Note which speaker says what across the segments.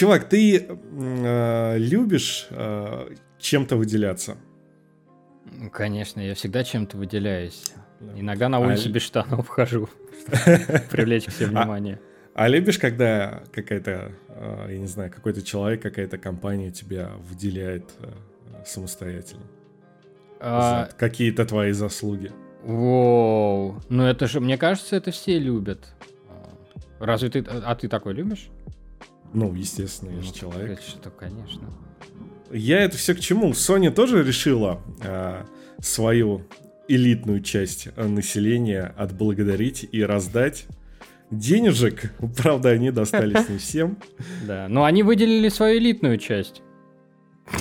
Speaker 1: Чувак, ты э, любишь э, чем-то выделяться?
Speaker 2: Конечно, я всегда чем-то выделяюсь. Да. Иногда на улицу а... без штанов вхожу, привлечь к себе а внимание.
Speaker 1: А, а любишь, когда какая-то, э, я не знаю, какой-то человек, какая-то компания тебя выделяет э, самостоятельно? А... Какие-то твои заслуги?
Speaker 2: Воу, ну это же, мне кажется, это все любят. Разве ты, а ты такой любишь?
Speaker 1: Ну, естественно, я же ну, человек.
Speaker 2: Что, конечно.
Speaker 1: Я это все к чему? Sony тоже решила э, свою элитную часть населения отблагодарить и раздать денежек. Правда, они достались не всем.
Speaker 2: Да, но они выделили свою элитную часть.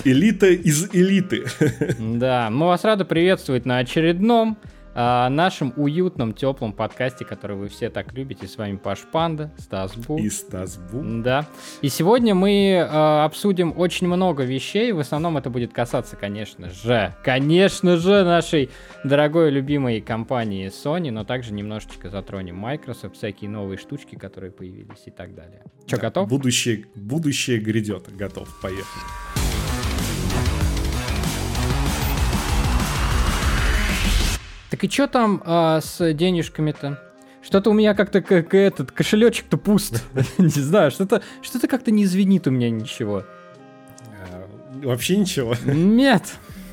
Speaker 1: Элита из элиты.
Speaker 2: Да, мы вас рады приветствовать на очередном о нашем уютном, теплом подкасте, который вы все так любите. С вами Паш Панда, Стас Бу.
Speaker 1: И Стас Бу.
Speaker 2: Да. И сегодня мы э, обсудим очень много вещей. В основном это будет касаться, конечно же, конечно же, нашей дорогой любимой компании Sony, но также немножечко затронем Microsoft, всякие новые штучки, которые появились и так далее. Че, да, готов?
Speaker 1: Будущее, будущее грядет. Готов. Поехали.
Speaker 2: Так и что там а, с денежками-то? Что-то у меня как-то как этот кошелечек-то пуст. Не знаю, что-то что-то как-то не звенит у меня ничего.
Speaker 1: А, вообще ничего.
Speaker 2: Нет.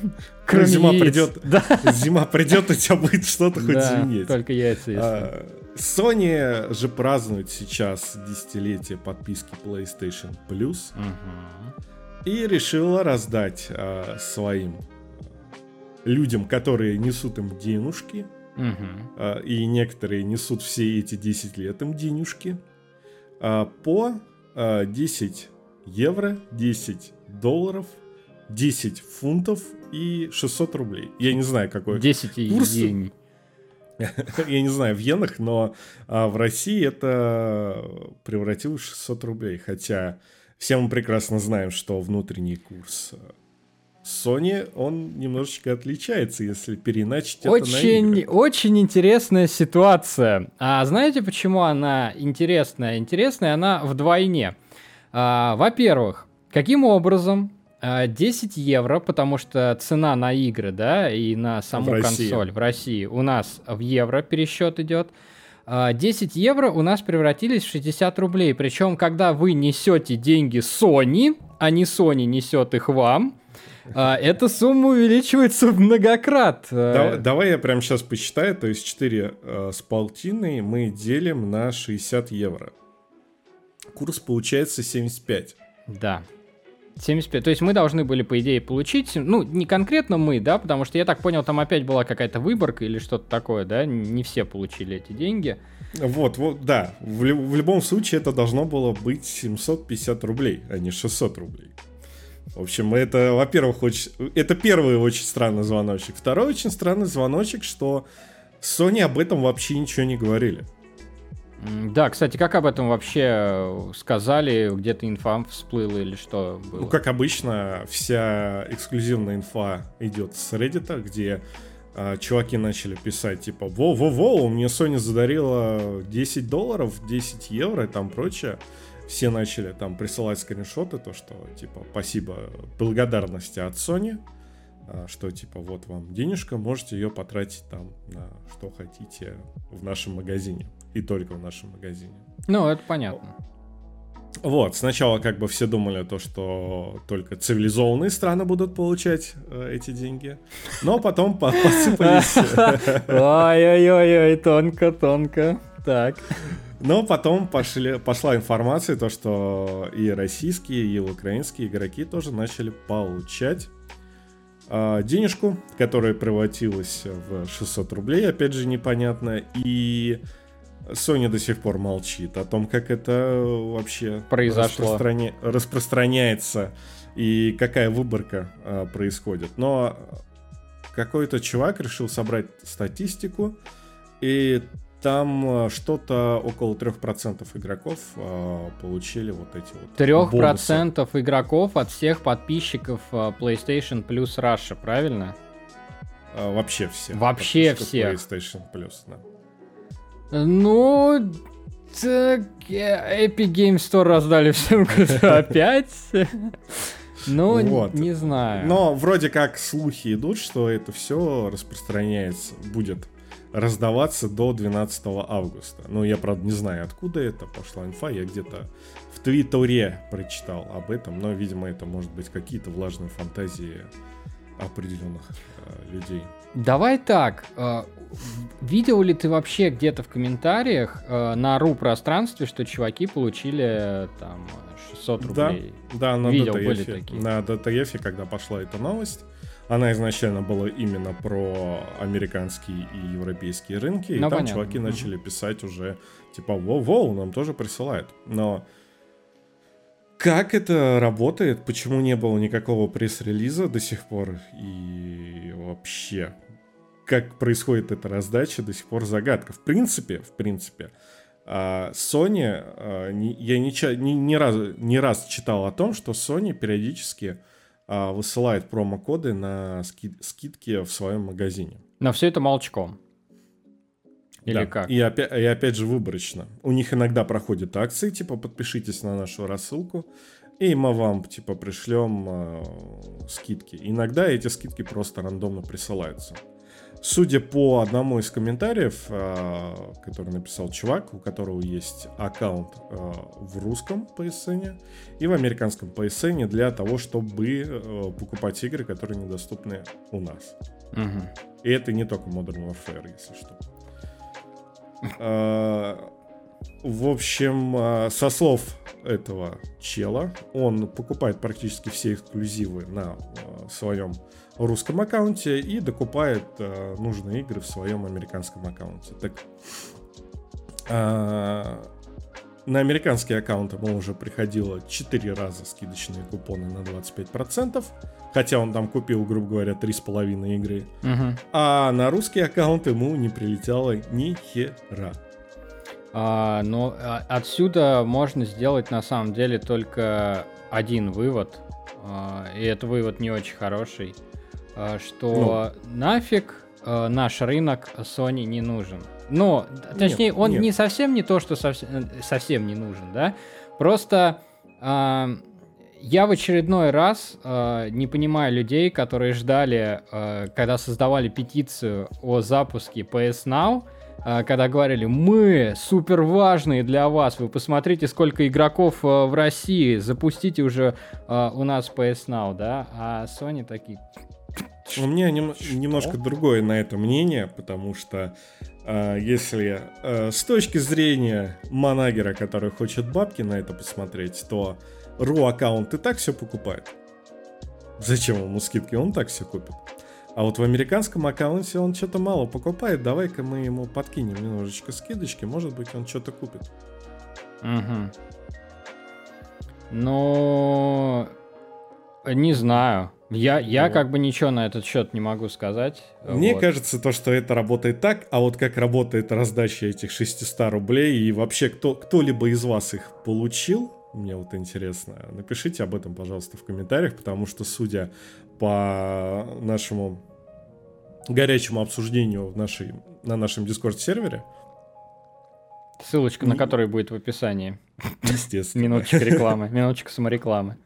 Speaker 1: Кроме зима придет, да. зима придет, у тебя будет что-то хоть да, звенеть.
Speaker 2: Только яйца есть.
Speaker 1: А, Sony же празднует сейчас десятилетие подписки PlayStation Plus угу. и решила раздать а, своим людям, которые несут им денежки, угу. и некоторые несут все эти 10 лет им денежки, а, по 10 а, евро, 10 долларов, 10 фунтов и 600 рублей. Я не знаю, какой
Speaker 2: 10 курс. Йен.
Speaker 1: Я не знаю в йенах, но а, в России это превратилось в 600 рублей. Хотя все мы прекрасно знаем, что внутренний курс Sony, он немножечко отличается, если переначить
Speaker 2: очень,
Speaker 1: это на игры.
Speaker 2: Очень интересная ситуация. А знаете, почему она интересная? Интересная она вдвойне. А, во-первых, каким образом 10 а, евро, потому что цена на игры, да, и на саму в консоль в России у нас в евро пересчет идет. 10 а, евро у нас превратились в 60 рублей. Причем, когда вы несете деньги Sony, а не Sony несет их вам, а, эта сумма увеличивается многократ.
Speaker 1: Давай, давай я прямо сейчас посчитаю. То есть 4 э, с полтиной мы делим на 60 евро. Курс получается 75.
Speaker 2: Да. 75. То есть мы должны были, по идее, получить, ну, не конкретно мы, да, потому что я так понял, там опять была какая-то выборка или что-то такое, да, не все получили эти деньги.
Speaker 1: Вот, вот, да. В, в любом случае это должно было быть 750 рублей, а не 600 рублей. В общем, это, во-первых, очень... это первый очень странный звоночек. Второй очень странный звоночек, что Sony об этом вообще ничего не говорили.
Speaker 2: Да, кстати, как об этом вообще сказали? Где-то инфа всплыла или что было?
Speaker 1: Ну, как обычно, вся эксклюзивная инфа идет с Reddit, где а, чуваки начали писать, типа, во-во-во, мне Sony задарила 10 долларов, 10 евро и там прочее все начали там присылать скриншоты, то, что, типа, спасибо, благодарности от Sony, а, что, типа, вот вам денежка, можете ее потратить там на что хотите в нашем магазине. И только в нашем магазине.
Speaker 2: Ну, это понятно.
Speaker 1: Вот, сначала как бы все думали то, что только цивилизованные страны будут получать э, эти деньги, но потом посыпались...
Speaker 2: Ой-ой-ой, тонко-тонко. Так.
Speaker 1: Но потом пошли, пошла информация, то, что и российские, и украинские игроки тоже начали получать э, денежку, которая превратилась в 600 рублей, опять же непонятно, и Sony до сих пор молчит о том, как это вообще
Speaker 2: произошло,
Speaker 1: распространя... распространяется и какая выборка э, происходит. Но какой-то чувак решил собрать статистику, и там э, что-то около 3% игроков э, получили вот эти вот 3%
Speaker 2: бонусы. игроков от всех подписчиков э, PlayStation Plus Russia, правильно?
Speaker 1: Э, вообще все.
Speaker 2: Вообще все.
Speaker 1: PlayStation Plus, да.
Speaker 2: Ну, Так, э, Epic Games Store раздали всем опять. Ну, вот. не знаю.
Speaker 1: Но вроде как слухи идут, что это все распространяется, будет раздаваться до 12 августа. Ну, я, правда, не знаю, откуда это пошла инфа. Я где-то в Твиттере прочитал об этом, но, видимо, это может быть какие-то влажные фантазии определенных э, людей.
Speaker 2: Давай так. Э, видел ли ты вообще где-то в комментариях э, на ру пространстве, что чуваки получили там 600 рублей?
Speaker 1: Да, да на Видел, DTF, были такие. На DTF, когда пошла эта новость, она изначально была именно про американские и европейские рынки, и ну, там понятно. чуваки начали писать уже типа «Воу-воу, нам тоже присылают». Но как это работает? Почему не было никакого пресс-релиза до сих пор? И вообще, как происходит эта раздача, до сих пор загадка. В принципе, в принципе, а, Sony, а, я не, не, не, раз, не раз читал о том, что Sony периодически высылает промокоды на скидки в своем магазине.
Speaker 2: Но все это молчком.
Speaker 1: Или да. как? И опять, и опять же выборочно. У них иногда проходят акции, типа подпишитесь на нашу рассылку, и мы вам типа пришлем э, скидки. Иногда эти скидки просто рандомно присылаются. Судя по одному из комментариев, э, который написал чувак, у которого есть аккаунт э, в русском PSN и в американском PSN для того, чтобы э, покупать игры, которые недоступны у нас. Угу. И это не только Modern Warfare, если что. В общем, со слов этого чела, он покупает практически все эксклюзивы на своем русском аккаунте и докупает нужные игры в своем американском аккаунте. Так, на американские аккаунты ему уже приходило 4 раза скидочные купоны на 25%, хотя он там купил, грубо говоря, 3,5 игры. Угу. А на русский аккаунт ему не прилетело ни хера.
Speaker 2: А, но а, отсюда можно сделать на самом деле только один вывод, а, и это вывод не очень хороший, что ну. нафиг а, наш рынок Sony не нужен. Но, точнее, нет, он нет. не совсем не то, что совсем, э, совсем не нужен, да? Просто э, я в очередной раз э, не понимаю людей, которые ждали, э, когда создавали петицию о запуске PS Now, э, когда говорили, мы супер важные для вас, вы посмотрите, сколько игроков э, в России, запустите уже э, у нас PS Now, да? А Sony такие...
Speaker 1: У меня нем- немножко другое на это мнение, потому что э, если э, с точки зрения манагера, который хочет бабки на это посмотреть, то ру аккаунт и так все покупает. Зачем ему скидки? Он так все купит. А вот в американском аккаунте он что-то мало покупает. Давай-ка мы ему подкинем немножечко скидочки. Может быть, он что-то купит.
Speaker 2: Угу. Ну, не знаю. Я, я вот. как бы ничего на этот счет не могу сказать.
Speaker 1: Мне вот. кажется, то, что это работает так, а вот как работает раздача этих 600 рублей, и вообще кто, кто-либо из вас их получил, мне вот интересно. Напишите об этом, пожалуйста, в комментариях, потому что, судя по нашему горячему обсуждению в нашей, на нашем Дискорд-сервере,
Speaker 2: Ссылочка на который будет в описании.
Speaker 1: Естественно.
Speaker 2: Минуточка рекламы, минуточка саморекламы.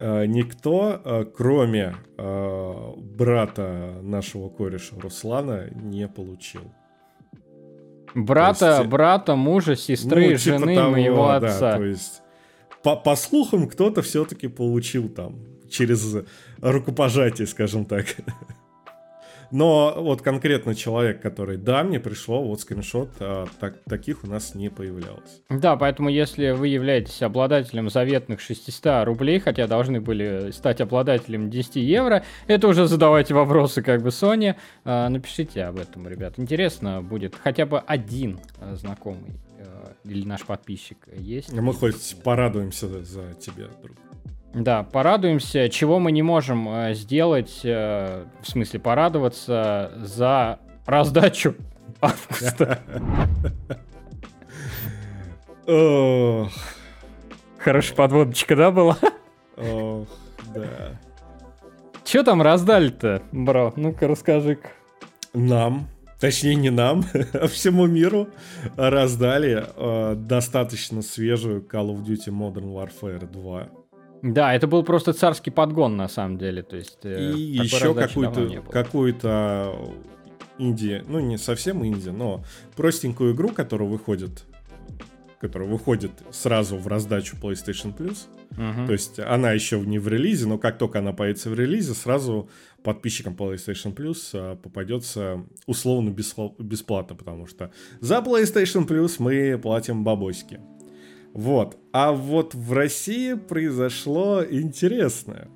Speaker 1: Э, никто, э, кроме э, брата нашего кореша Руслана, не получил.
Speaker 2: Брата, есть, брата, мужа, сестры, ну, типа жены того, моего отца. Да,
Speaker 1: то есть, по, по слухам, кто-то все-таки получил там через рукопожатие, скажем так. Но вот конкретно человек, который, да, мне пришло, вот скриншот, а, так, таких у нас не появлялось.
Speaker 2: Да, поэтому если вы являетесь обладателем заветных 600 рублей, хотя должны были стать обладателем 10 евро, это уже задавайте вопросы как бы Sony. А, напишите об этом, ребят. Интересно будет хотя бы один а, знакомый а, или наш подписчик есть.
Speaker 1: Мы хоть порадуемся за тебя, друг.
Speaker 2: Да, порадуемся, чего мы не можем э, сделать, э, в смысле порадоваться за раздачу августа. Хорошая подводочка, да, была?
Speaker 1: Ох, да.
Speaker 2: Че там раздали-то, бро? Ну-ка, расскажи-ка.
Speaker 1: Нам точнее не нам, а всему миру раздали э, достаточно свежую Call of Duty Modern Warfare 2.
Speaker 2: Да, это был просто царский подгон на самом деле, то есть.
Speaker 1: Э, И еще какую-то какую-то инди, ну не совсем инди, но простенькую игру, которая выходит, которая выходит сразу в раздачу PlayStation Plus. Uh-huh. То есть она еще не в релизе, но как только она появится в релизе, сразу подписчикам PlayStation Plus а, попадется условно бесплатно, потому что за PlayStation Plus мы платим бабосики. Вот. А вот в России произошло интересное.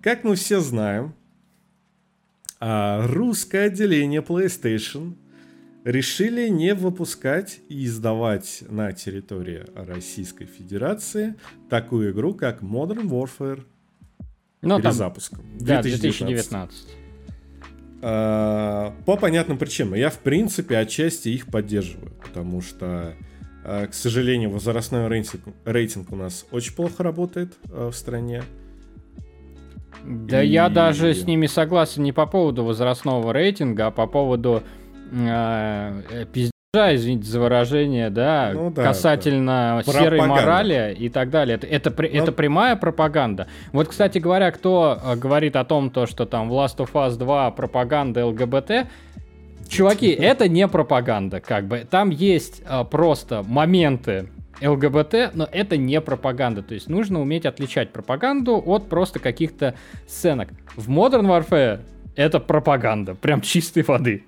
Speaker 1: Как мы все знаем, а, русское отделение PlayStation решили не выпускать и издавать на территории Российской Федерации такую игру, как Modern Warfare
Speaker 2: ну,
Speaker 1: перезапуском.
Speaker 2: Там, да, 2019.
Speaker 1: А, по понятным причинам. Я, в принципе, отчасти их поддерживаю, потому что, к сожалению, возрастной рейтинг, рейтинг у нас очень плохо работает а, в стране.
Speaker 2: Да и... я даже с ними согласен не по поводу возрастного рейтинга, а по поводу э, пиздежа, извините за выражение, да, ну, да касательно да. серой морали и так далее. Это, это, Но... это прямая пропаганда. Вот, кстати говоря, кто э, говорит о том, то, что там в Last of Us 2 пропаганда ЛГБТ, Чуваки, это не пропаганда, как бы. Там есть а, просто моменты ЛГБТ, но это не пропаганда. То есть нужно уметь отличать пропаганду от просто каких-то сценок. В Modern Warfare это пропаганда, прям чистой воды.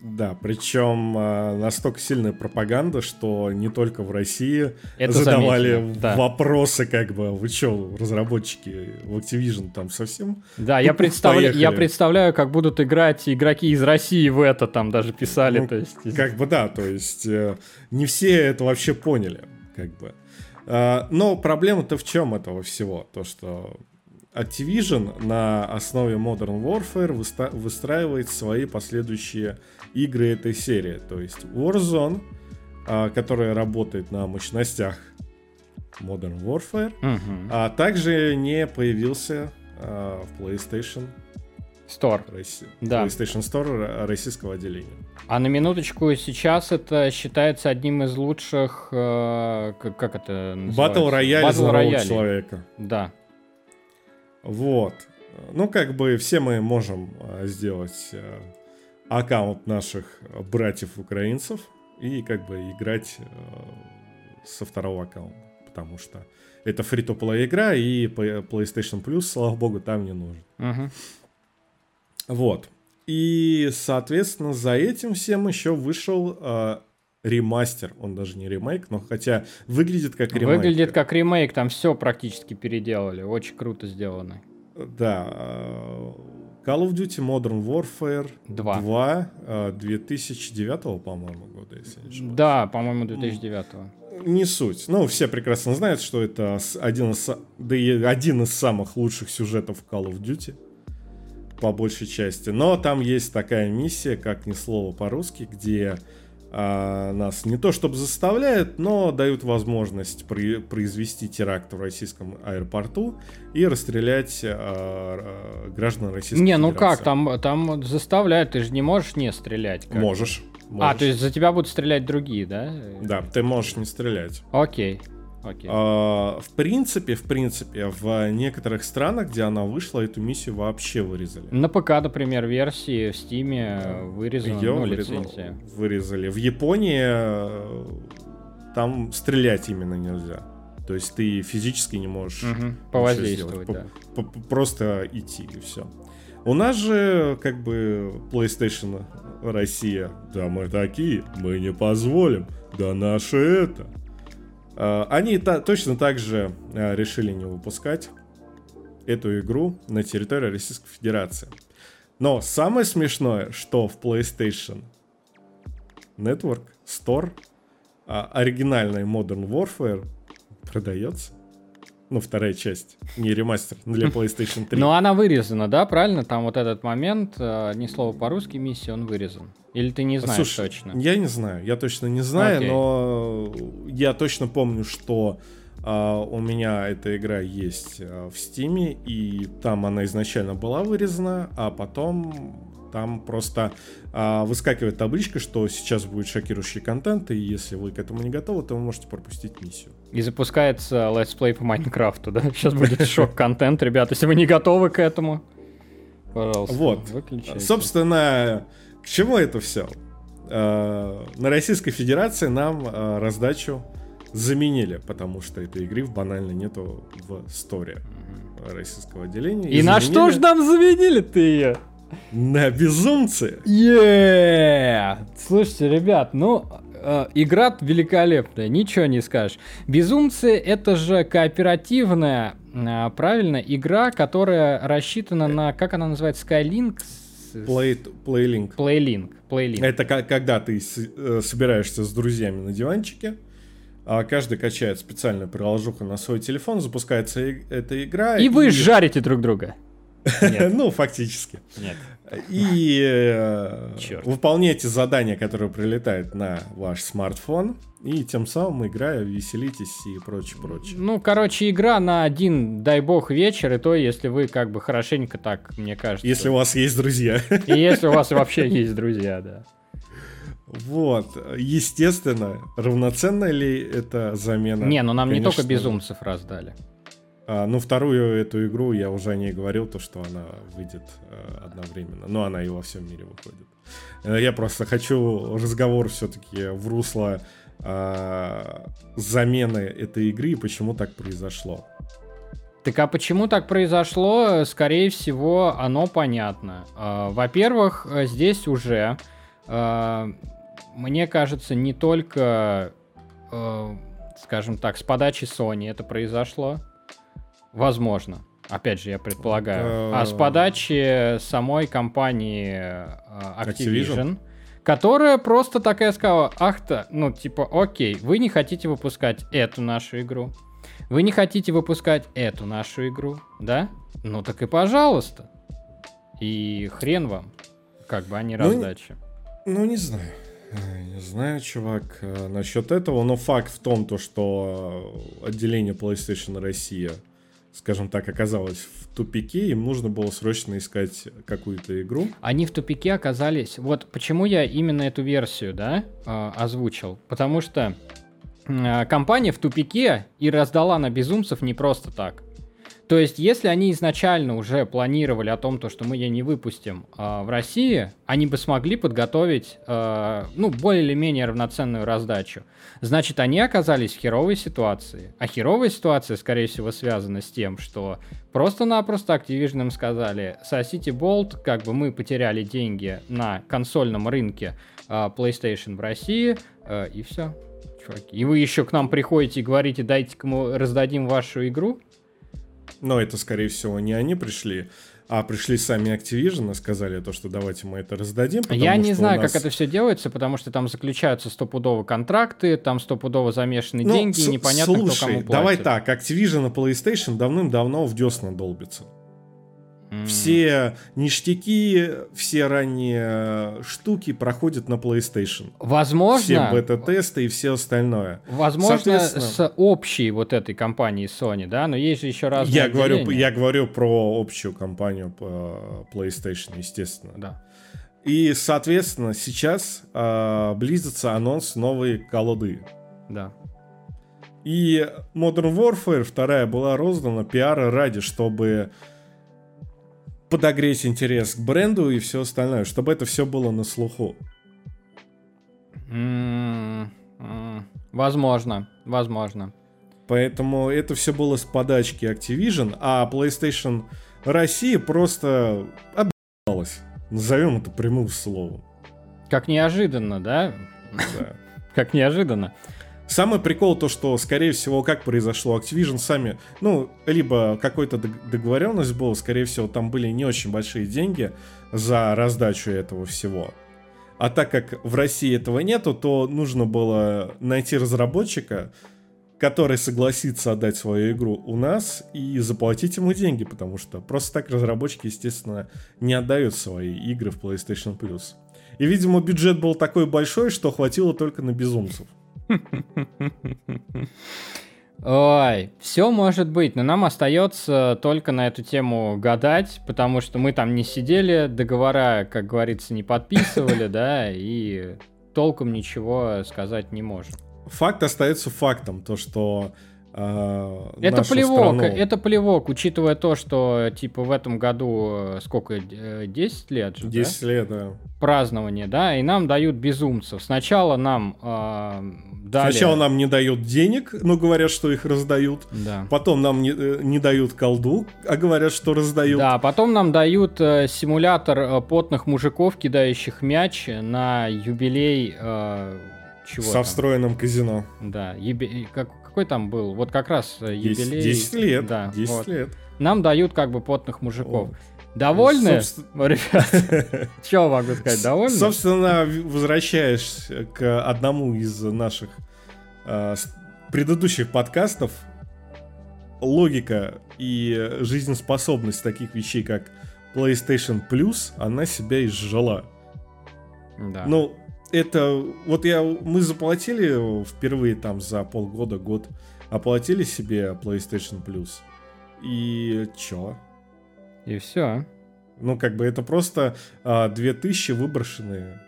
Speaker 1: Да, причем э, настолько сильная пропаганда, что не только в России
Speaker 2: Это
Speaker 1: задавали
Speaker 2: да.
Speaker 1: вопросы, как бы, вы что, разработчики в Activision там совсем?
Speaker 2: Да, я, представля... я представляю, как будут играть игроки из России в это, там даже писали.
Speaker 1: Ну,
Speaker 2: то есть...
Speaker 1: Как бы да, то есть э, не все это вообще поняли, как бы. Э, но проблема-то в чем этого всего? То, что Activision на основе Modern Warfare выстраивает свои последующие игры этой серии. То есть Warzone, а, которая работает на мощностях Modern Warfare, угу. а также не появился а, в PlayStation
Speaker 2: Store.
Speaker 1: Росси... Да. PlayStation Store российского отделения.
Speaker 2: А на минуточку сейчас это считается одним из лучших, э, как, это называется?
Speaker 1: Battle Royale Battle человека.
Speaker 2: Да.
Speaker 1: Вот. Ну, как бы все мы можем а, сделать а, аккаунт наших братьев-украинцев и как бы играть а, со второго аккаунта, потому что это фри то игра, и PlayStation Plus, слава богу, там не нужен.
Speaker 2: Uh-huh.
Speaker 1: Вот. И, соответственно, за этим всем еще вышел э, ремастер. Он даже не ремейк, но хотя выглядит как ремейк.
Speaker 2: Выглядит как ремейк, там все практически переделали. Очень круто сделано.
Speaker 1: Да. Э, Call of Duty Modern Warfare 2, 2 2009, по-моему, года, если не ошибаюсь.
Speaker 2: Да, по-моему, 2009.
Speaker 1: Не суть. Ну, все прекрасно знают, что это один из, да и один из самых лучших сюжетов Call of Duty по большей части. Но там есть такая миссия, как ни слова по-русски, где а, нас не то чтобы заставляют, но дают возможность при, произвести теракт в российском аэропорту и расстрелять а, а, граждан Российской
Speaker 2: Не,
Speaker 1: ну
Speaker 2: как, там, там заставляют, ты же не можешь не стрелять. Как?
Speaker 1: Можешь.
Speaker 2: Можешь. А, то есть за тебя будут стрелять другие, да?
Speaker 1: Да, ты можешь не стрелять.
Speaker 2: Окей.
Speaker 1: Okay. А, в принципе, в принципе, в некоторых странах, где она вышла, эту миссию вообще вырезали.
Speaker 2: На ПК, например, версии в Стиме вырезали, Ее ну, лицензия.
Speaker 1: Вырезали. В Японии э, там стрелять именно нельзя. То есть ты физически не можешь угу,
Speaker 2: повоздействовать, да.
Speaker 1: Просто идти и все. У нас же как бы PlayStation Россия. Да мы такие, мы не позволим. Да наше это. Э, они точно так же э, решили не выпускать эту игру на территории Российской Федерации. Но самое смешное, что в PlayStation Network Store а, оригинальный Modern Warfare продается. Ну, вторая часть, не ремастер, для PlayStation 3.
Speaker 2: Но она вырезана, да, правильно? Там вот этот момент, э, ни слова по-русски миссии, он вырезан. Или ты не знаешь Слушай, точно?
Speaker 1: Я не знаю, я точно не знаю, okay. но я точно помню, что Uh, у меня эта игра есть uh, в Стиме, и там она изначально была вырезана, а потом Там просто а, выскакивает табличка, что сейчас будет шокирующий контент, и если вы к этому не готовы, то вы можете пропустить миссию.
Speaker 2: И запускается летсплей по Майнкрафту, да? Сейчас будет шок-контент, ребят, если вы не готовы к этому.
Speaker 1: Пожалуйста, вот. выключайте. Собственно, к чему это все? А, на Российской Федерации нам а, раздачу заменили, потому что этой игры в банально нету в сторе российского отделения.
Speaker 2: И, и на что ж нам заменили ты ее?
Speaker 1: На безумцы.
Speaker 2: Yeah! Слушайте, ребят, ну, э, игра великолепная, ничего не скажешь. Безумцы это же кооперативная, э, правильно, игра, которая рассчитана на, как она называется, Skylink?
Speaker 1: Play, Playlink.
Speaker 2: Playlink. Playlink.
Speaker 1: Это когда ты э, собираешься с друзьями на диванчике, а каждый качает специальную приложуху на свой телефон, запускается эта игра.
Speaker 2: И, и... вы жарите друг друга.
Speaker 1: ну, фактически. Нет. И э, выполняйте задания, которые прилетают на ваш смартфон. И тем самым, играя, веселитесь и прочее, прочее.
Speaker 2: Ну, короче, игра на один, дай бог, вечер, и то, если вы как бы хорошенько так, мне кажется.
Speaker 1: Если у вас есть друзья.
Speaker 2: И если у вас вообще есть друзья, да.
Speaker 1: Вот, естественно, равноценна ли это замена?
Speaker 2: Не, ну нам Конечно, не только безумцев раздали.
Speaker 1: А, ну, вторую эту игру я уже о ней говорил, то, что она выйдет а, одновременно. Но она и во всем мире выходит. Э, я просто хочу разговор все-таки в русло а, замены этой игры и почему так произошло.
Speaker 2: Так а почему так произошло? Скорее всего, оно понятно. А, во-первых, здесь уже, мне кажется, не только, скажем так, с подачи Sony это произошло. Возможно. Опять же, я предполагаю. А с подачи самой компании Activision, Activision, которая просто такая сказала, ах-то, ну типа, окей, вы не хотите выпускать эту нашу игру, вы не хотите выпускать эту нашу игру, да? Ну так и пожалуйста. И хрен вам, как бы, они ну, раздачи.
Speaker 1: Ну, не знаю. Не знаю, чувак, э, насчет этого, но факт в том, то, что отделение PlayStation Россия скажем так, оказалась в тупике, им нужно было срочно искать какую-то игру.
Speaker 2: Они в тупике оказались. Вот почему я именно эту версию, да, э, озвучил. Потому что э, компания в тупике и раздала на безумцев не просто так. То есть, если они изначально уже планировали о том, то, что мы ее не выпустим э, в России, они бы смогли подготовить, э, ну, более или менее равноценную раздачу. Значит, они оказались в херовой ситуации. А херовая ситуация, скорее всего, связана с тем, что просто-напросто Activision им сказали, сосите болт, как бы мы потеряли деньги на консольном рынке э, PlayStation в России, э, и все. И вы еще к нам приходите и говорите, дайте-ка мы раздадим вашу игру?
Speaker 1: Но это, скорее всего, не они пришли, а пришли сами Activision и сказали то, что давайте мы это раздадим.
Speaker 2: Я не знаю, нас... как это все делается, потому что там заключаются стопудово контракты, там стопудово замешаны ну, деньги, и непонятно, слушай, кто кому платит.
Speaker 1: давай так, Activision и PlayStation давным-давно в десна Все ништяки, все ранние штуки проходят на PlayStation.
Speaker 2: Возможно.
Speaker 1: Все бета-тесты и все остальное.
Speaker 2: Возможно, с общей вот этой компанией Sony, да, но есть же еще разные
Speaker 1: я говорю, я говорю про общую компанию PlayStation, естественно.
Speaker 2: Да.
Speaker 1: И, соответственно, сейчас э, близится анонс новой колоды.
Speaker 2: Да.
Speaker 1: И Modern Warfare вторая была роздана пиара ради, чтобы подогреть интерес к бренду и все остальное, чтобы это все было на слуху.
Speaker 2: Возможно, возможно.
Speaker 1: Поэтому это все было с подачки Activision, а PlayStation Россия просто объебалась. Назовем это прямым словом.
Speaker 2: Как неожиданно, да? Да. Как неожиданно.
Speaker 1: Самый прикол то, что, скорее всего, как произошло, Activision сами, ну, либо какой-то договоренность была, скорее всего, там были не очень большие деньги за раздачу этого всего. А так как в России этого нету, то нужно было найти разработчика, который согласится отдать свою игру у нас и заплатить ему деньги, потому что просто так разработчики, естественно, не отдают свои игры в PlayStation Plus. И, видимо, бюджет был такой большой, что хватило только на безумцев.
Speaker 2: Ой, все может быть, но нам остается только на эту тему гадать, потому что мы там не сидели, договора, как говорится, не подписывали, да, и толком ничего сказать не можем.
Speaker 1: Факт остается фактом, то что
Speaker 2: э, это плевок, страну... это плевок, учитывая то, что типа в этом году э, сколько, 10 лет же,
Speaker 1: 10 да? лет, да.
Speaker 2: Празднование, да, и нам дают безумцев. Сначала нам э,
Speaker 1: дали... Сначала нам не дают денег, но говорят, что их раздают.
Speaker 2: Да.
Speaker 1: Потом нам не, э, не дают колду, а говорят, что раздают.
Speaker 2: Да, потом нам дают э, симулятор э, потных мужиков, кидающих мяч на юбилей... Э, чего
Speaker 1: Со
Speaker 2: там?
Speaker 1: встроенным казино.
Speaker 2: Да, юби... как, какой там был? Вот как раз э, юбилей...
Speaker 1: 10, 10 лет.
Speaker 2: Да,
Speaker 1: 10 вот. лет.
Speaker 2: Нам дают как бы потных мужиков. О. Довольны, Собственно... ребят? Что могу сказать, довольны?
Speaker 1: Собственно, возвращаясь к одному из наших э, предыдущих подкастов, логика и жизнеспособность таких вещей, как PlayStation Plus, она себя изжила.
Speaker 2: Да.
Speaker 1: Ну, это... Вот я... Мы заплатили впервые там за полгода, год, оплатили себе PlayStation Plus. И чё?
Speaker 2: И все.
Speaker 1: Ну, как бы это просто а, 2000 выброшенные.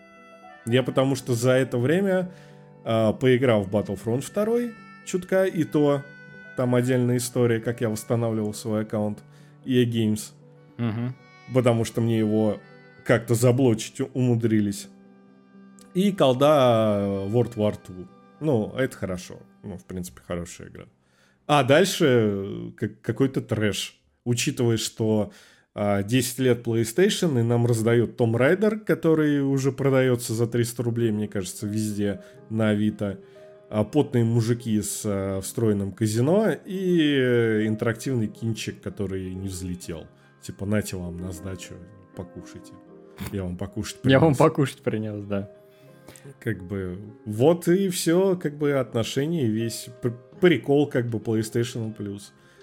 Speaker 1: Я потому что за это время а, поиграл в Battlefront 2 чутка, и то там отдельная история, как я восстанавливал свой аккаунт EA Games.
Speaker 2: Угу.
Speaker 1: Потому что мне его как-то заблочить умудрились. И колда World War 2. Ну, это хорошо. Ну, в принципе, хорошая игра. А дальше какой-то трэш. Учитывая, что 10 а, лет PlayStation, и нам раздают Том Райдер, который уже продается за 300 рублей, мне кажется, везде на Авито. А, потные мужики с а, встроенным казино и интерактивный кинчик, который не взлетел. Типа, нате вам на сдачу, покушайте. Я вам покушать
Speaker 2: принес. Я вам покушать принес, да.
Speaker 1: Как бы, вот и все, как бы, отношения, весь прикол, как бы, PlayStation Plus.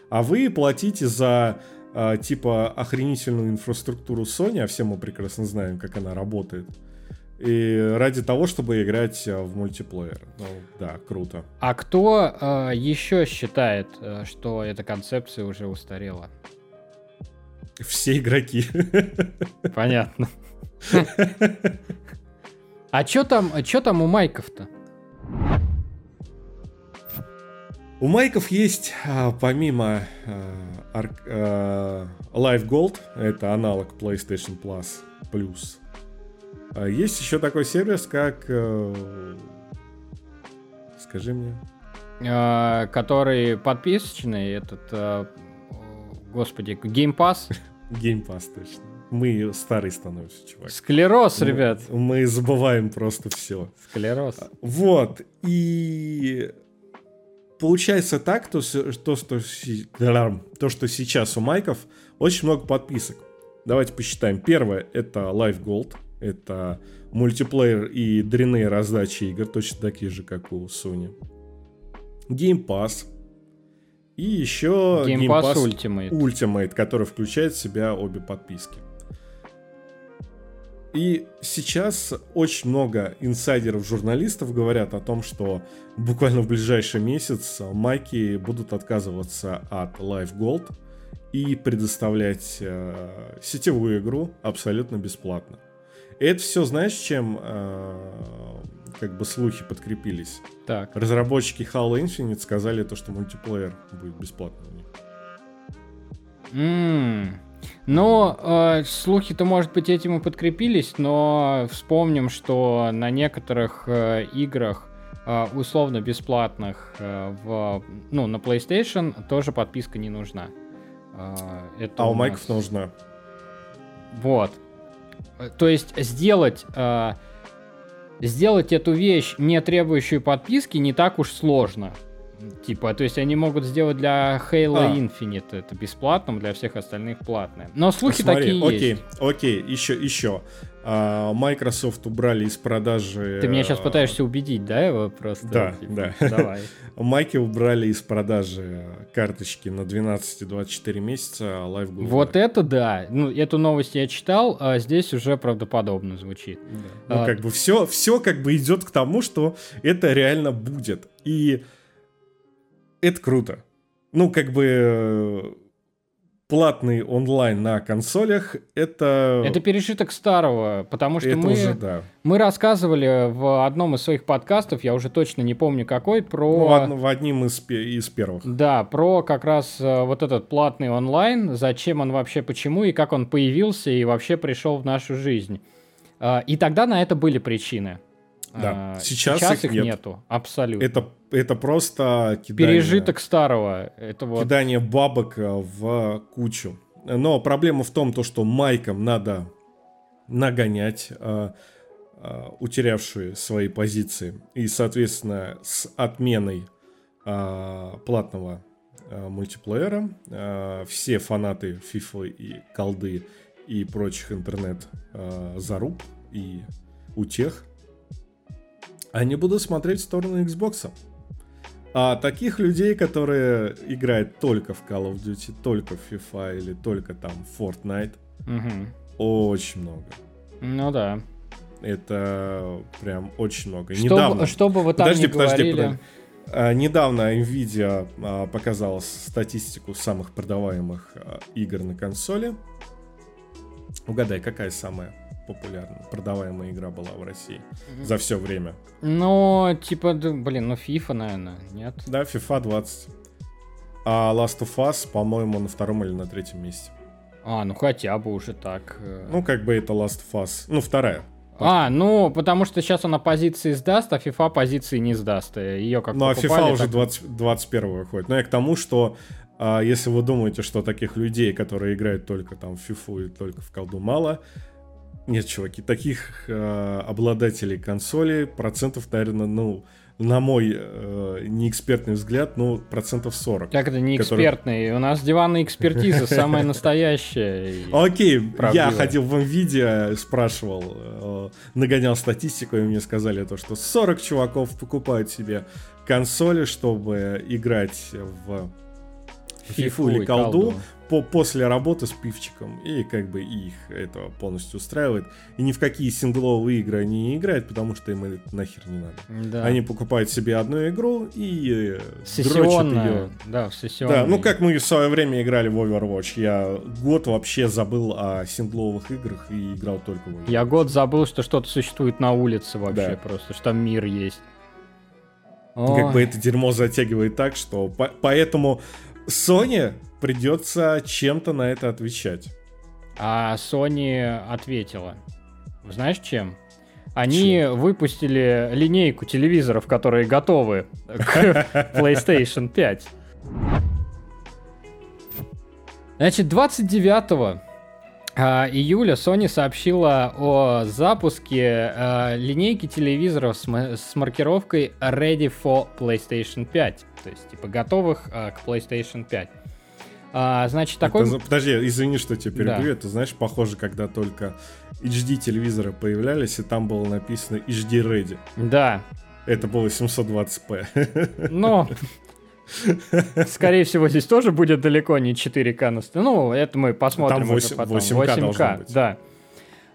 Speaker 1: А вы платите за э, типа охренительную инфраструктуру Sony, а все мы прекрасно знаем, как она работает. И ради того, чтобы играть а, в мультиплеер. Ну, да, круто.
Speaker 2: А кто э, еще считает, что эта концепция уже устарела?
Speaker 1: Все игроки.
Speaker 2: Понятно. А что там, а что там у майков-то?
Speaker 1: У майков есть, а, помимо а, а, Live Gold, это аналог PlayStation Plus Plus, есть еще такой сервис, как... Э, скажи мне.
Speaker 2: Который подписочный, этот... Господи, Game Pass?
Speaker 1: Game Pass, точно. Мы старый становимся, чувак.
Speaker 2: Склероз, ребят.
Speaker 1: Мы забываем просто все.
Speaker 2: Склероз.
Speaker 1: Вот. И получается так, то, то, что, то, что сейчас у майков очень много подписок. Давайте посчитаем. Первое это Live Gold. Это мультиплеер и дрянные раздачи игр, точно такие же, как у Sony. Game Pass. И еще
Speaker 2: Game, Game Pass, Pass Ultimate.
Speaker 1: Ultimate, который включает в себя обе подписки. И сейчас очень много инсайдеров, журналистов говорят о том, что буквально в ближайший месяц майки будут отказываться от Live Gold и предоставлять э, сетевую игру абсолютно бесплатно. И это все, знаешь, чем э, как бы слухи подкрепились?
Speaker 2: Так.
Speaker 1: Разработчики Halo Infinite сказали то, что мультиплеер будет бесплатный у них.
Speaker 2: Mm. Но э, слухи-то, может быть, этим и подкрепились, но вспомним, что на некоторых э, играх э, условно бесплатных э, в, ну, на PlayStation тоже подписка не нужна.
Speaker 1: Э, это а у, у майков нужна.
Speaker 2: Вот. То есть сделать... Э, сделать эту вещь, не требующую подписки, не так уж сложно. Типа, то есть они могут сделать для Halo а. Infinite это бесплатным, для всех остальных платное. Но слухи Смотри, такие
Speaker 1: окей,
Speaker 2: есть.
Speaker 1: Окей, еще, еще. А, Microsoft убрали из продажи...
Speaker 2: Ты меня сейчас пытаешься убедить, да, его просто?
Speaker 1: Да, типа, да.
Speaker 2: Давай.
Speaker 1: Майки убрали из продажи карточки на 12-24 месяца а Live
Speaker 2: Gold. Вот это да. Ну, эту новость я читал, а здесь уже правдоподобно звучит.
Speaker 1: Да. Ну, а... как бы все, все как бы идет к тому, что это реально будет. И это круто. Ну, как бы э, платный онлайн на консолях это...
Speaker 2: Это пережиток старого, потому что
Speaker 1: это
Speaker 2: мы,
Speaker 1: уже, да.
Speaker 2: мы рассказывали в одном из своих подкастов, я уже точно не помню какой, про...
Speaker 1: Ну, в, од- в одним из, из первых.
Speaker 2: Да, про как раз э, вот этот платный онлайн, зачем он вообще, почему и как он появился и вообще пришел в нашу жизнь. А, И тогда на это были причины.
Speaker 1: Да.
Speaker 2: А,
Speaker 1: Сейчас
Speaker 2: Сейчас
Speaker 1: их
Speaker 2: их
Speaker 1: нет.
Speaker 2: нету, абсолютно.
Speaker 1: Это, это просто кидание,
Speaker 2: Пережиток старого. Это вот.
Speaker 1: кидание бабок э, в кучу. Но проблема в том, то, что майкам надо нагонять э, э, утерявшие свои позиции. И, соответственно, с отменой э, платного э, мультиплеера э, все фанаты FIFA и колды и прочих интернет э, заруб и утех они будут смотреть в сторону Xbox. А таких людей, которые играют только в Call of Duty, только в FIFA или только там в Fortnite,
Speaker 2: Мгм.
Speaker 1: очень много.
Speaker 2: Ну да.
Speaker 1: Это прям очень много.
Speaker 2: Что,
Speaker 1: недавно,
Speaker 2: бы- что бы вы там
Speaker 1: подожди,
Speaker 2: ни
Speaker 1: подожди,
Speaker 2: говорили...
Speaker 1: подожди. А, недавно Nvidia а, показала статистику самых продаваемых а, игр на консоли. Угадай, какая самая популярная, продаваемая игра была в России за все время?
Speaker 2: Ну, типа, блин, ну FIFA, наверное, нет?
Speaker 1: Да, FIFA 20. А Last of Us, по-моему, на втором или на третьем месте.
Speaker 2: А, ну хотя бы уже так. э.
Speaker 1: Ну, как бы это Last of Us. Ну, вторая.
Speaker 2: А, ну, потому что сейчас она позиции сдаст, а FIFA позиции не сдаст. Ее как
Speaker 1: Ну, а FIFA уже
Speaker 2: так-
Speaker 1: 20, 21 выходит. Но я к тому, что а, если вы думаете, что таких людей, которые играют только там в FIFA и только в колду мало, нет, чуваки, таких а, обладателей консоли процентов, наверное, ну, на мой э, неэкспертный взгляд, ну, процентов 40.
Speaker 2: Как это не
Speaker 1: который-?
Speaker 2: У нас диванная экспертиза самая настоящая.
Speaker 1: Окей, я ходил в NVIDIA, спрашивал, э, нагонял статистику, и мне сказали то, что 40 чуваков покупают себе консоли, чтобы играть в фифу или колду по, после работы с пивчиком. И как бы их это полностью устраивает. И ни в какие сингловые игры они не играют, потому что им это нахер не надо.
Speaker 2: Да.
Speaker 1: Они покупают себе одну игру и э, дрочат
Speaker 2: Сессионная.
Speaker 1: ее.
Speaker 2: Да, в сессионной.
Speaker 1: Да, ну как мы в свое время играли в Overwatch. Я год вообще забыл о сингловых играх и играл только в Overwatch.
Speaker 2: Я год забыл, что что-то существует на улице вообще,
Speaker 1: Да.
Speaker 2: просто, что там мир есть.
Speaker 1: Как
Speaker 2: Ой.
Speaker 1: бы это дерьмо затягивает так, что по- поэтому Sony придется чем-то на это отвечать.
Speaker 2: А Sony ответила. Знаешь чем? Они выпустили линейку телевизоров, которые готовы к PlayStation 5. Значит, 29 а, июля Sony сообщила о запуске а, линейки телевизоров с маркировкой Ready for PlayStation 5. То есть, типа, готовых а, к PlayStation 5. А, значит, такой...
Speaker 1: Это подожди, извини, что тебя
Speaker 2: Да.
Speaker 1: перебью. Это, знаешь, похоже, когда только HD телевизоры появлялись, и там было написано HD Ready.
Speaker 2: Да,
Speaker 1: Это было 720p.
Speaker 2: Но, скорее всего, здесь тоже будет далеко не 4К. на ст- Ну, это мы посмотрим
Speaker 1: Там
Speaker 2: уже
Speaker 1: 8
Speaker 2: потом.
Speaker 1: 8К должно быть.
Speaker 2: да.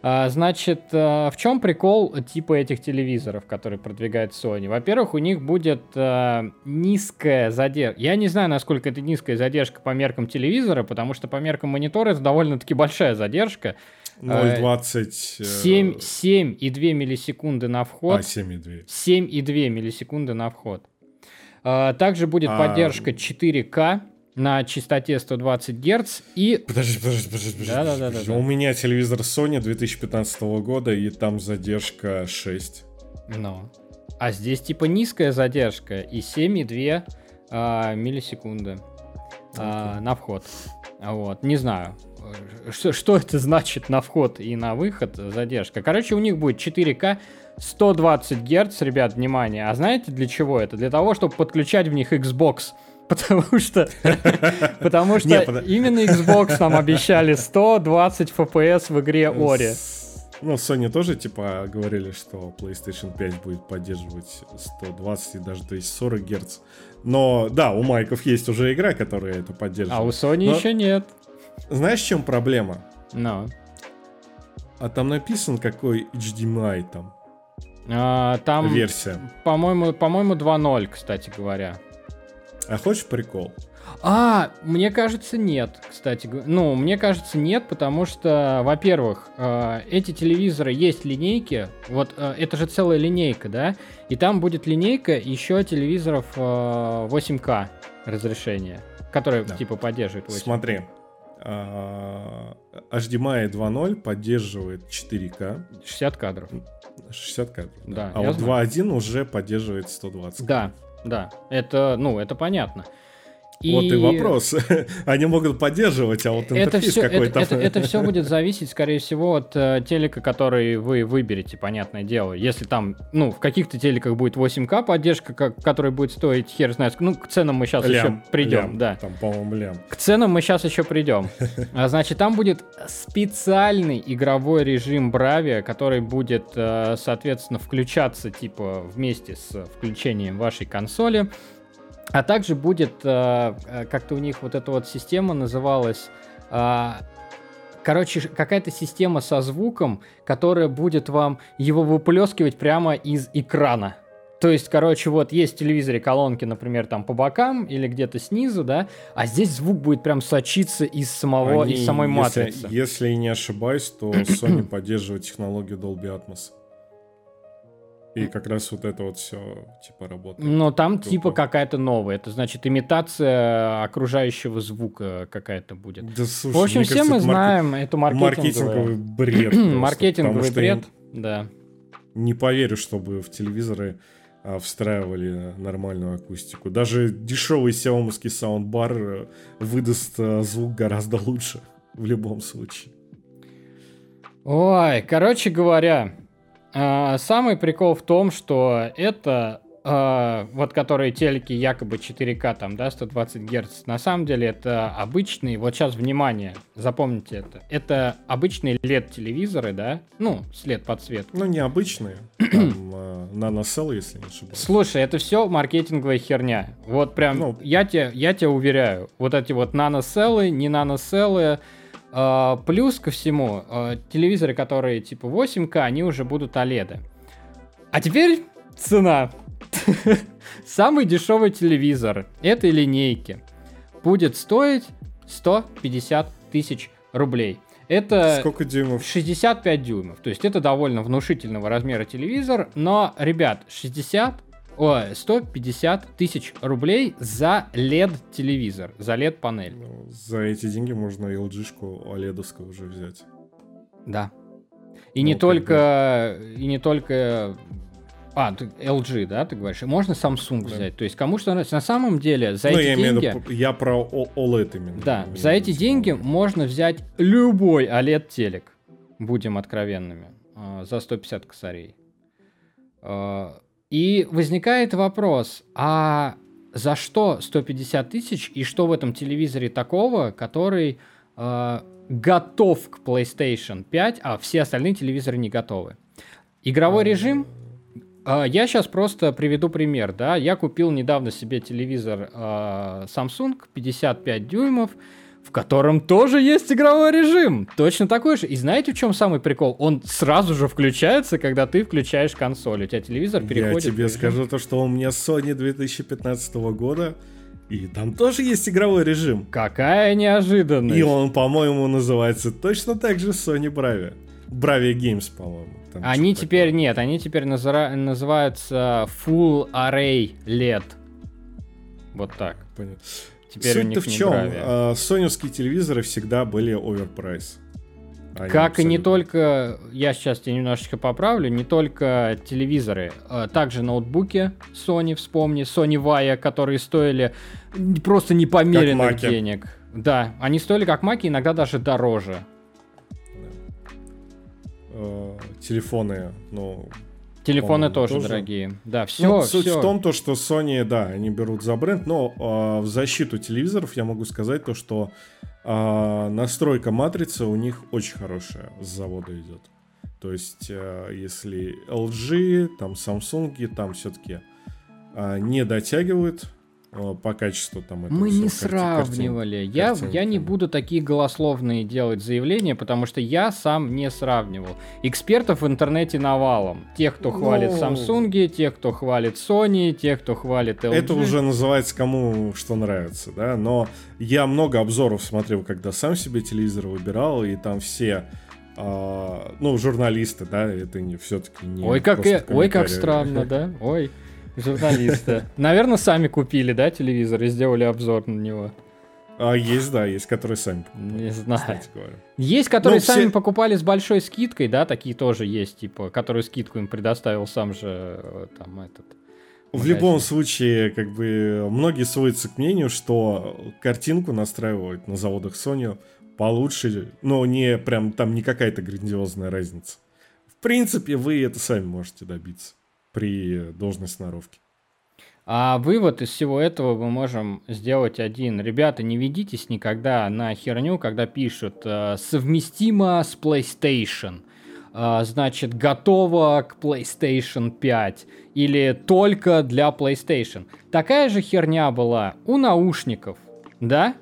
Speaker 2: А, значит, а, в чем прикол типа этих телевизоров, которые продвигает Sony? Во-первых, у них будет а, низкая задержка. Я не знаю, насколько это низкая задержка по меркам телевизора, потому что по меркам монитора это довольно-таки большая задержка.
Speaker 1: 0.20... э,
Speaker 2: 7, 7,2 миллисекунды на вход.
Speaker 1: А, 7,2.
Speaker 2: 7,2 миллисекунды на вход. Также будет
Speaker 1: А,
Speaker 2: поддержка 4К на частоте 120 Гц и...
Speaker 1: Подожди, подожди, подожди, подожди.
Speaker 2: Да-да-да-да-да.
Speaker 1: подожди. У меня телевизор Sony 2015 года, и там задержка 6.
Speaker 2: Ну. А здесь типа низкая задержка и 7,2 а, миллисекунды а, на вход. Вот, не знаю. Что, что это значит на вход и на выход задержка? Короче, у них будет 4К 120 Гц, ребят, внимание. А знаете для чего это? Для того, чтобы подключать в них Xbox. Потому что, потому что именно Xbox нам обещали 120 FPS в игре Ori.
Speaker 1: Ну, Sony тоже, типа, говорили, что PlayStation 5 будет поддерживать 120 и даже 240 Гц. Но, да, у майков есть уже игра, которая это поддерживает.
Speaker 2: А у Sony
Speaker 1: Но-
Speaker 2: еще нет.
Speaker 1: Знаешь, в чем проблема?
Speaker 2: Ну.
Speaker 1: А там написан какой HDMI там
Speaker 2: А, там,
Speaker 1: версия.
Speaker 2: по-моему, по-моему, 2.0, кстати говоря.
Speaker 1: А хочешь прикол?
Speaker 2: А, мне кажется, нет, кстати. Ну, мне кажется, нет, потому что, во-первых, э, эти телевизоры есть линейки. Вот э, это же целая линейка, да? И там будет линейка еще телевизоров э, 8К разрешения, которые да. типа поддерживают 8К.
Speaker 1: Смотри, HDMI 2.0 поддерживает 4К.
Speaker 2: 60 кадров.
Speaker 1: 60 кадров. Да. да. А вот 2.1 уже поддерживает 120
Speaker 2: Да, да. Это, ну, это понятно.
Speaker 1: И... Вот и вопрос. Они могут поддерживать, а вот интерфейс
Speaker 2: это
Speaker 1: какой-то...
Speaker 2: Это, это, это все будет зависеть, скорее всего, от э, телека, который вы выберете, понятное дело. Если там, ну, в каких-то телеках будет 8К поддержка, как, которая будет стоить хер знает, ну, к ценам мы сейчас лям, еще придем, лям, да.
Speaker 1: Там, по-моему, лям.
Speaker 2: К ценам мы сейчас еще придем. А, значит, там будет специальный игровой режим Bravia, который будет, э, соответственно, включаться, типа, вместе с включением вашей консоли. А также будет, э, э, как-то у них вот эта вот система называлась, э, короче, какая-то система со звуком, которая будет вам его выплескивать прямо из экрана. То есть, короче, вот есть в телевизоре колонки, например, там по бокам или где-то снизу, да, а здесь звук будет прям сочиться из самого, Они, из самой матрицы.
Speaker 1: Если, если я не ошибаюсь, то Sony поддерживает технологию Dolby Atmos. И как раз вот это вот все типа работает.
Speaker 2: Но там Группа. типа какая-то новая. Это значит имитация окружающего звука какая-то будет.
Speaker 1: Да, слушай,
Speaker 2: В общем, все
Speaker 1: кажется,
Speaker 2: мы знаем, марк... это
Speaker 1: маркетинговый бред.
Speaker 2: маркетинговый бред, да.
Speaker 1: Не поверю, чтобы в телевизоры а, встраивали нормальную акустику. Даже дешевый сяомовский саундбар э, выдаст а, звук гораздо лучше в любом случае.
Speaker 2: Ой, короче говоря, а, самый прикол в том, что это Uh, вот которые телеки якобы 4К, там, да, 120 Гц, на самом деле это обычные, вот сейчас, внимание, запомните это, это обычные LED-телевизоры, да, ну, с LED-подсветкой.
Speaker 1: Ну, не обычные, там, uh, NanoCell, если не ошибаюсь.
Speaker 2: Слушай, это все маркетинговая херня, вот прям, ну, я тебе я тебе уверяю, вот эти вот NanoCell, не Uh, плюс ко всему, uh, телевизоры, которые типа 8К, они уже будут OLED. А теперь цена. Самый дешевый телевизор этой линейки будет стоить 150 тысяч рублей. Это
Speaker 1: Сколько дюймов?
Speaker 2: 65 дюймов. То есть это довольно внушительного размера телевизор. Но, ребят, 60 о, 150 тысяч рублей за LED-телевизор, за LED-панель. Ну,
Speaker 1: за эти деньги можно LG-шку OLED уже взять.
Speaker 2: Да. И ну, не только, бы... и не только а, LG, да, ты говоришь? Можно Samsung да. взять. То есть кому что нравится. На самом деле, за ну, эти
Speaker 1: я
Speaker 2: деньги...
Speaker 1: Имею виду, я про OLED именно.
Speaker 2: Да, за эти деньги можно взять любой OLED-телек. Будем откровенными. А, за 150 косарей. А, и возникает вопрос, а за что 150 тысяч и что в этом телевизоре такого, который э, готов к PlayStation 5, а все остальные телевизоры не готовы? Игровой режим? Э, я сейчас просто приведу пример, да. Я купил недавно себе телевизор э, Samsung 55 дюймов, в котором тоже есть игровой режим. Точно такой же. И знаете, в чем самый прикол? Он сразу же включается, когда ты включаешь консоль. У тебя телевизор переходит...
Speaker 1: Я тебе скажу то, что у меня Sony 2015 года, и там тоже есть игровой режим.
Speaker 2: Какая неожиданность.
Speaker 1: И он, по-моему, называется точно так же Sony Bravia. Bravia Games, по-моему.
Speaker 2: Они теперь такое. нет, они теперь назра- называются Full Array LED. Вот так.
Speaker 1: Понятно. Теперь Суть-то в чем? А, соневские телевизоры всегда были оверпрайс.
Speaker 2: Они как абсолютно... и не только, я сейчас тебя немножечко поправлю, не только телевизоры, а также ноутбуки Sony, вспомни, Sony Vaio, которые стоили просто непомеренных денег. Да, они стоили как маки, иногда даже дороже.
Speaker 1: Э, телефоны, ну,
Speaker 2: Телефоны тоже, тоже дорогие. Да, все. Ну,
Speaker 1: суть все. в том, то, что Sony, да, они берут за бренд, но э, в защиту телевизоров я могу сказать то, что э, настройка матрицы у них очень хорошая с завода идет. То есть, э, если LG, там Samsung, там все-таки э, не дотягивают по качеству там
Speaker 2: Мы не сравнивали. Картин, я, я не буду такие голословные делать заявления, потому что я сам не сравнивал. Экспертов в интернете навалом. Тех, кто хвалит ну... Samsung, тех, кто хвалит Sony, тех, кто хвалит LG.
Speaker 1: Это уже называется кому что нравится, да. Но я много обзоров смотрел, когда сам себе телевизор выбирал, и там все а, ну, журналисты, да, это не все-таки не.
Speaker 2: Ой, как, э, ой, как странно, да? Ой, журналисты. Наверное, сами купили, да, телевизор и сделали обзор на него.
Speaker 1: А есть, да, есть, которые сами
Speaker 2: покупали. Не знаю. Есть, которые ну, сами все... покупали с большой скидкой, да, такие тоже есть, типа, которые скидку им предоставил сам же э, там этот.
Speaker 1: В любом случае, как бы, многие сводятся к мнению, что картинку настраивают на заводах Sony получше, но не прям там не какая-то грандиозная разница. В принципе, вы это сами можете добиться при должной сноровке.
Speaker 2: А вывод из всего этого мы можем сделать один. Ребята, не ведитесь никогда на херню, когда пишут э, «совместимо с PlayStation», э, значит, «готово к PlayStation 5» или «только для PlayStation». Такая же херня была у наушников, да?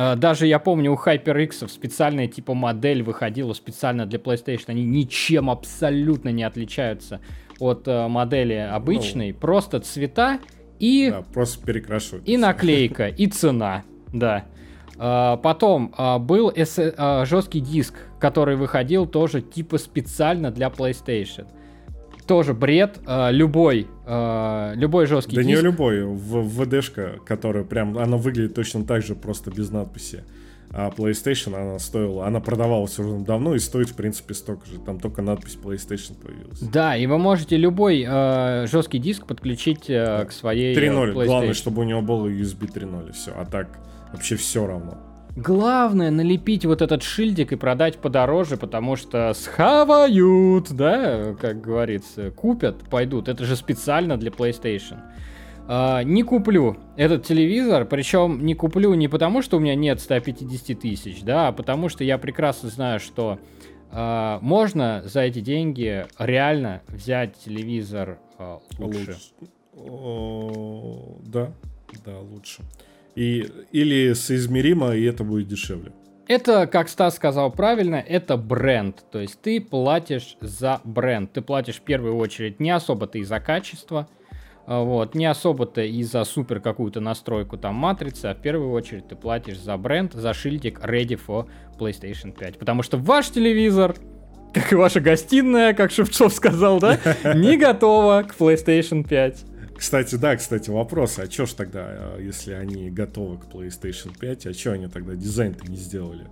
Speaker 2: А, даже я помню, у HyperX специальная типа модель выходила специально для PlayStation. Они ничем абсолютно не отличаются от uh, модели обычной. Ну, просто цвета и...
Speaker 1: Да, просто перекрашивают.
Speaker 2: И наклейка, и цена, да. Uh, потом uh, был uh, жесткий диск, который выходил тоже типа специально для PlayStation тоже бред. Э, любой, э, любой жесткий
Speaker 1: да
Speaker 2: диск.
Speaker 1: Да не любой, в, в VD-шка, которая прям, она выглядит точно так же, просто без надписи. А PlayStation она стоила, она продавалась уже давно и стоит, в принципе, столько же. Там только надпись PlayStation появилась.
Speaker 2: Да, и вы можете любой э, жесткий диск подключить э, к своей
Speaker 1: 3.0. PlayStation. Главное, чтобы у него был USB 3.0 и все. А так вообще все равно.
Speaker 2: Главное налепить вот этот шильдик и продать подороже, потому что схавают, да, как говорится, купят, пойдут. Это же специально для PlayStation. Uh, не куплю этот телевизор, причем не куплю не потому, что у меня нет 150 тысяч, да, а потому что я прекрасно знаю, что uh, можно за эти деньги реально взять телевизор uh, лучше. лучше.
Speaker 1: Да, да, лучше. И, или соизмеримо, и это будет дешевле.
Speaker 2: Это, как Стас сказал правильно, это бренд. То есть ты платишь за бренд. Ты платишь в первую очередь не особо-то из-за качества, а, вот, не особо-то из-за супер какую-то настройку там матрицы, а в первую очередь ты платишь за бренд, за шильдик Ready for PlayStation 5. Потому что ваш телевизор, как и ваша гостиная, как Шевцов сказал, да, не готова к PlayStation 5.
Speaker 1: Кстати, да, кстати, вопрос, а чё ж тогда, а, если они готовы к PlayStation 5, а чё они тогда дизайн-то не сделали?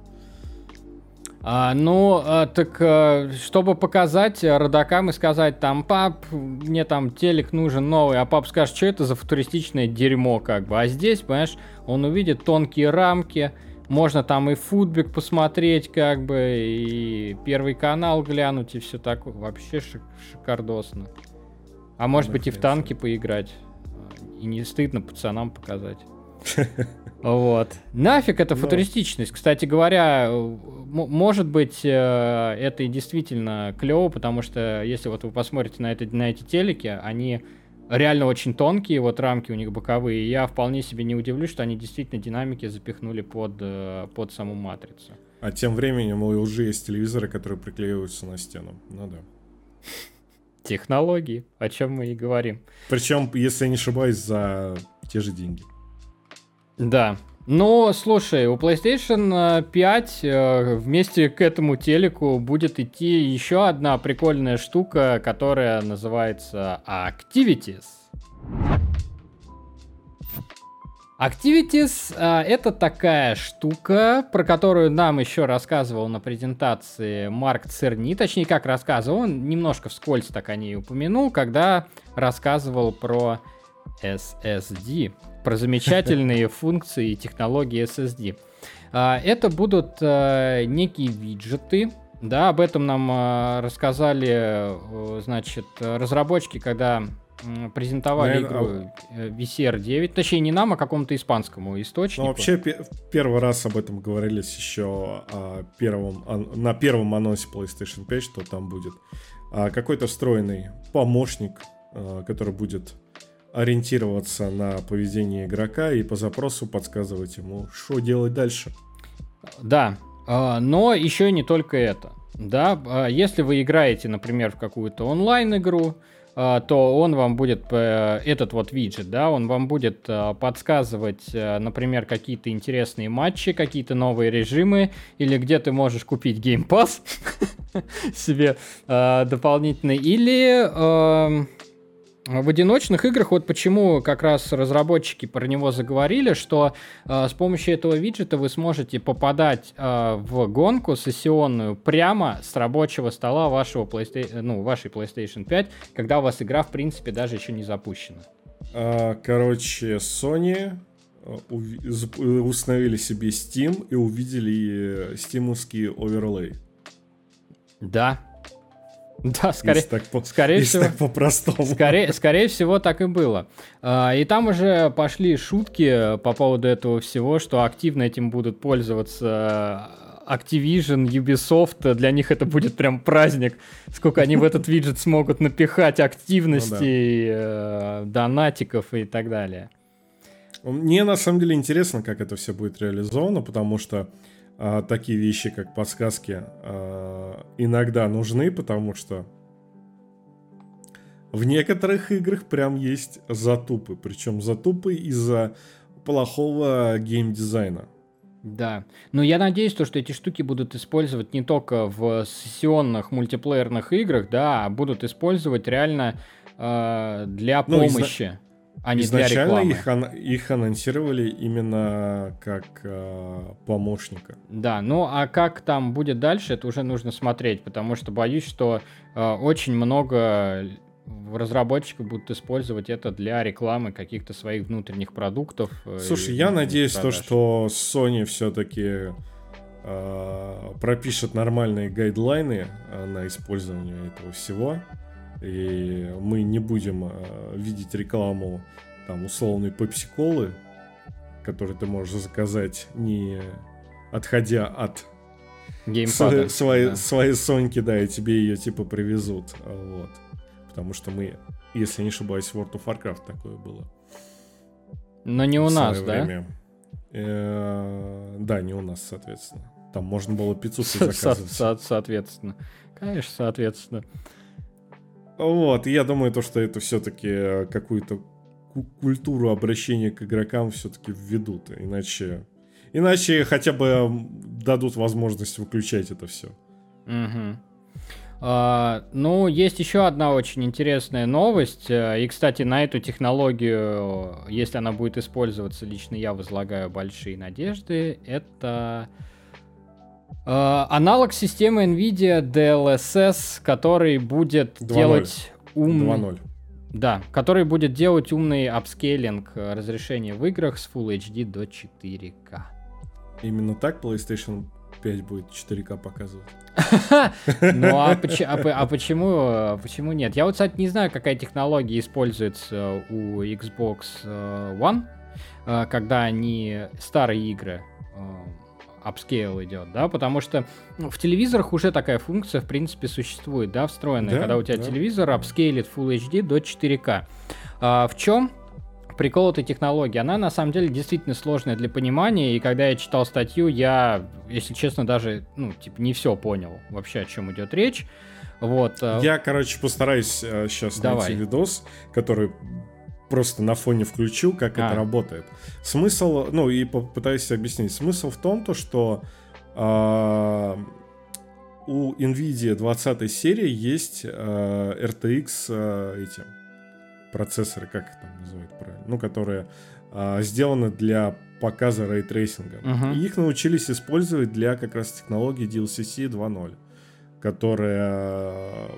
Speaker 2: А, ну, а, так, а, чтобы показать родакам и сказать, там, пап, мне там телек нужен новый, а пап скажет, что это за футуристичное дерьмо, как бы. А здесь, понимаешь, он увидит тонкие рамки, можно там и футбик посмотреть, как бы, и первый канал глянуть, и все такое. Вообще шик шикардосно. А может быть и в танки поиграть. И не стыдно пацанам показать. Вот. Нафиг это футуристичность. Кстати говоря, может быть, э, это и действительно клево, потому что если вот вы посмотрите на, это, на эти телеки, они реально очень тонкие, вот рамки у них боковые, и я вполне себе не удивлюсь, что они действительно динамики запихнули под, э, под саму матрицу.
Speaker 1: А тем временем уже есть телевизоры, которые приклеиваются на стену. Ну да.
Speaker 2: Технологии, о чем мы и говорим.
Speaker 1: Причем, если я не ошибаюсь, за те же деньги.
Speaker 2: Да. Но, слушай, у PlayStation 5 э, вместе к этому телеку будет идти еще одна прикольная штука, которая называется Activities. Activities а, это такая штука, про которую нам еще рассказывал на презентации Марк Церни, точнее как рассказывал, он немножко вскользь так о ней упомянул, когда рассказывал про SSD, про замечательные функции и технологии SSD. А, это будут а, некие виджеты, да, об этом нам а, рассказали, значит, разработчики, когда презентовали игру а... VCR 9, точнее не нам, а какому-то испанскому источнику. Ну,
Speaker 1: вообще первый раз об этом говорились еще о первом, на первом анонсе PlayStation 5, что там будет а, какой-то встроенный помощник, а, который будет ориентироваться на поведение игрока и по запросу подсказывать ему, что делать дальше.
Speaker 2: Да, а, но еще не только это. Да, а, если вы играете, например, в какую-то онлайн-игру, а, то он вам будет, э, этот вот виджет, да, он вам будет э, подсказывать, э, например, какие-то интересные матчи, какие-то новые режимы, или где ты можешь купить Game себе дополнительный, или эм, в одиночных играх, вот почему как раз разработчики про него заговорили, что э, с помощью этого виджета вы сможете попадать э, в гонку сессионную прямо с рабочего стола вашего PlayStation, ну, вашей PlayStation 5, когда у вас игра, в принципе, даже еще не запущена.
Speaker 1: А, короче, Sony э, установили себе Steam и увидели стимовский оверлей.
Speaker 2: Да, Да, скорее,
Speaker 1: так
Speaker 2: скорее всего.
Speaker 1: Так по-простому.
Speaker 2: Скорее, скорее всего, так и было. А, и там уже пошли шутки по поводу этого всего, что активно этим будут пользоваться Activision, Ubisoft, для них это будет прям праздник, сколько они в этот виджет смогут напихать активностей, ну, да. Э, донатиков и так далее.
Speaker 1: Мне на самом деле интересно, как это все будет реализовано, потому что а, такие вещи, как подсказки, а, иногда нужны, потому что в некоторых играх прям есть затупы. Причем затупы из-за плохого геймдизайна.
Speaker 2: Да. Но я надеюсь, то, что эти штуки будут использовать не только в сессионных мультиплеерных играх, да, а будут использовать реально э, для ну, помощи а не
Speaker 1: Изначально
Speaker 2: для
Speaker 1: рекламы. Их, их анонсировали именно как э, помощника.
Speaker 2: Да, ну а как там будет дальше, это уже нужно смотреть, потому что боюсь, что э, очень много разработчиков будут использовать это для рекламы каких-то своих внутренних продуктов.
Speaker 1: Э, Слушай, я надеюсь, то, что Sony все-таки э, пропишет нормальные гайдлайны э, на использование этого всего и мы не будем э, видеть рекламу там условной пепси-колы, которую ты можешь заказать, не отходя от
Speaker 2: Геймпада,
Speaker 1: своей, да. своей Соньки, да, и тебе ее типа привезут. Вот. Потому что мы, если не ошибаюсь, World of Warcraft такое было.
Speaker 2: Но не у нас, да?
Speaker 1: Э, да, не у нас, соответственно. Там можно было пиццу заказывать. Со-
Speaker 2: соответственно. Конечно, соответственно.
Speaker 1: Вот, я думаю, то, что это все-таки э, какую-то культуру обращения к игрокам все-таки введут. Иначе, иначе хотя бы дадут возможность выключать это все.
Speaker 2: Угу. А, ну, есть еще одна очень интересная новость. Э, и, кстати, на эту технологию, если она будет использоваться, лично я возлагаю большие надежды. Это аналог системы NVIDIA DLSS, который будет 2.0. делать ум... 2.0. Да, который будет делать умный апскейлинг э, разрешения в играх с Full HD до 4К.
Speaker 1: Именно так PlayStation 5 будет 4К показывать.
Speaker 2: Ну а, а, а почему, а почему нет? Я вот, кстати, не знаю, какая технология используется у Xbox э, One, э, когда они старые игры апскейлит, да, потому что ну, в телевизорах уже такая функция, в принципе, существует, да, встроенная, да, когда у тебя да. телевизор апскейлит Full HD до 4К. А, в чем прикол этой технологии? Она на самом деле действительно сложная для понимания, и когда я читал статью, я, если честно, даже, ну, типа, не все понял вообще, о чем идет речь. Вот.
Speaker 1: А я, короче, постараюсь э, сейчас Давай. найти видос, который просто на фоне включу, как а. это работает. Смысл, ну и попытаюсь объяснить. Смысл в том, то, что э, у NVIDIA 20 серии есть э, RTX э, эти процессоры, как их там называют правильно, ну, которые э, сделаны для показа ray tracing а. Uh-huh. И их научились использовать для как раз технологии DLSS 2.0, которая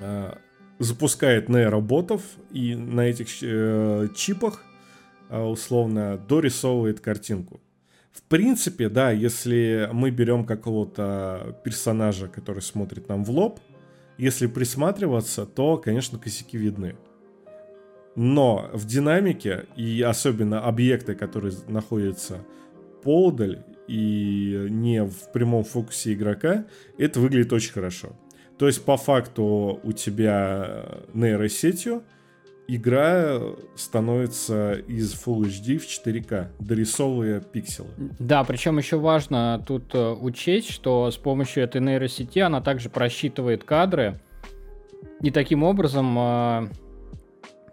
Speaker 1: э, запускает нейроботов и на этих э, чипах э, условно дорисовывает картинку. В принципе, да, если мы берем какого-то персонажа, который смотрит нам в лоб, если присматриваться, то, конечно, косяки видны. Но в динамике, и особенно объекты, которые находятся поодаль и не в прямом фокусе игрока, это выглядит очень хорошо. То есть, по факту, у тебя нейросетью игра становится из Full HD в 4К, дорисовывая пикселы.
Speaker 2: Да, причем еще важно тут э, учесть, что с помощью этой нейросети она также просчитывает кадры и таким образом э,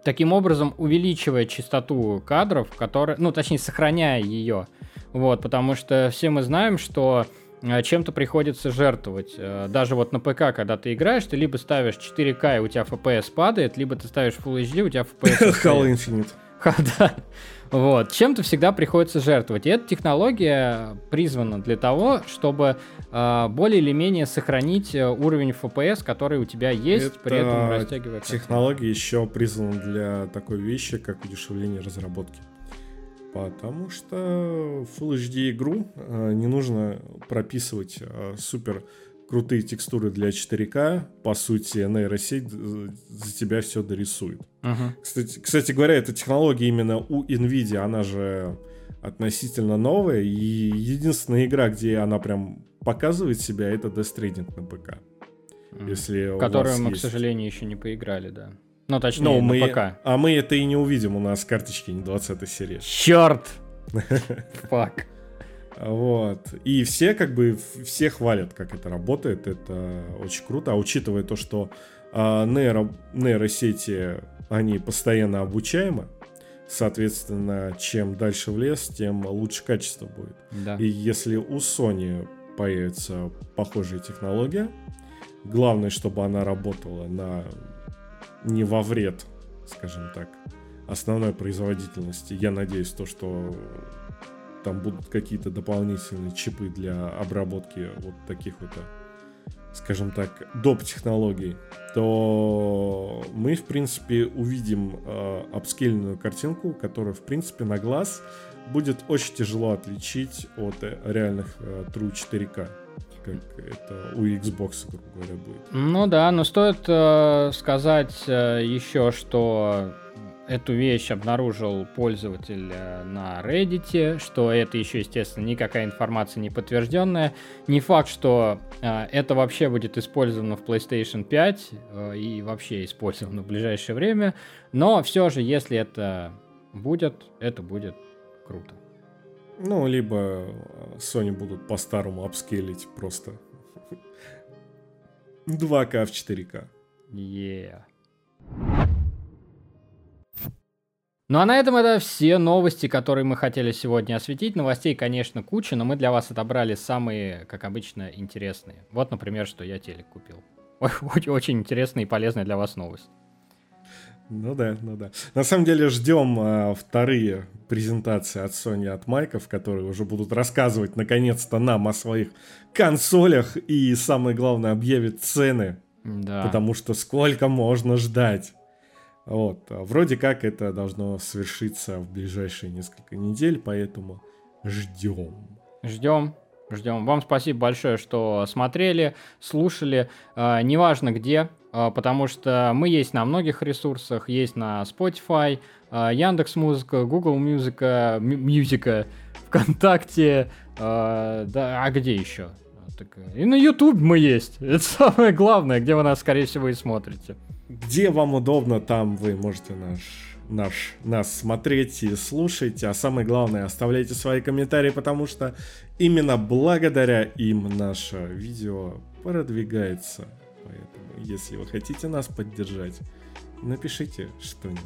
Speaker 2: таким образом увеличивая частоту кадров, которые, ну, точнее, сохраняя ее. Вот, потому что все мы знаем, что чем-то приходится жертвовать. Э, даже вот на ПК, когда ты играешь, ты либо ставишь 4К, и у тебя FPS падает, либо ты ставишь Full HD, у тебя FPS
Speaker 1: Halo Infinite.
Speaker 2: да. Вот. Чем-то всегда приходится жертвовать. И эта технология призвана для того, чтобы э, более или менее сохранить э, уровень FPS, который у тебя есть,
Speaker 1: Это
Speaker 2: при этом растягивая
Speaker 1: Технология еще призвана для такой вещи, как удешевление разработки. Потому что Full HD игру э, не нужно прописывать э, супер крутые текстуры для 4К, по сути, нейросеть за тебя все дорисует.
Speaker 2: Uh-huh.
Speaker 1: Кстати, кстати говоря, эта технология именно у NVIDIA, она же относительно новая, и единственная игра, где она прям показывает себя, это Death Stranding на ПК.
Speaker 2: Uh-huh. Если Которую мы, есть... к сожалению, еще не поиграли, да. Ну, точнее,
Speaker 1: Но
Speaker 2: на
Speaker 1: мы,
Speaker 2: ПК.
Speaker 1: А мы это и не увидим, у нас карточки не 20 серия.
Speaker 2: Черт! Фак.
Speaker 1: Вот. И все как бы, все хвалят, как это работает. Это очень круто. А учитывая то, что э, нейро, нейросети, они постоянно обучаемы, соответственно, чем дальше в лес, тем лучше качество будет.
Speaker 2: Да.
Speaker 1: И если у Sony появится похожая технология, главное, чтобы она работала на не во вред, скажем так, основной производительности. Я надеюсь, то, что там будут какие-то дополнительные чипы для обработки вот таких вот, скажем так, доп. технологий, то мы, в принципе, увидим э, картинку, которая, в принципе, на глаз будет очень тяжело отличить от э, реальных э, True 4K как это у Xbox, грубо говоря, будет.
Speaker 2: Ну да, но стоит э, сказать э, еще, что эту вещь обнаружил пользователь э, на Reddit, что это еще, естественно, никакая информация не подтвержденная. Не факт, что э, это вообще будет использовано в PlayStation 5 э, и вообще использовано в ближайшее время, но все же, если это будет, это будет круто.
Speaker 1: Ну, либо э, Sony будут по-старому апскейлить просто 2К в 4К.
Speaker 2: Yeah. Ну а на этом это все новости, которые мы хотели сегодня осветить. Новостей, конечно, куча, но мы для вас отобрали самые, как обычно, интересные. Вот, например, что я телек купил. Очень интересная и полезная для вас новость.
Speaker 1: Ну да, ну да. На самом деле ждем а, вторые презентации от Sony, от Майков, которые уже будут рассказывать наконец-то нам о своих консолях и, самое главное, объявят цены.
Speaker 2: Да.
Speaker 1: Потому что сколько можно ждать. Вот. Вроде как это должно свершиться в ближайшие несколько недель, поэтому ждем.
Speaker 2: Ждем. Ждем. Вам спасибо большое, что смотрели, слушали. Э, неважно где, потому что мы есть на многих ресурсах. Есть на Spotify, э, Яндекс Музыка, Google Музыка, Музыка, ВКонтакте. Э, да, а где еще? И на YouTube мы есть. Это самое главное, где вы нас, скорее всего, и смотрите
Speaker 1: где вам удобно, там вы можете наш, наш, нас смотреть и слушать. А самое главное, оставляйте свои комментарии, потому что именно благодаря им наше видео продвигается. Если вы хотите нас поддержать, напишите что-нибудь.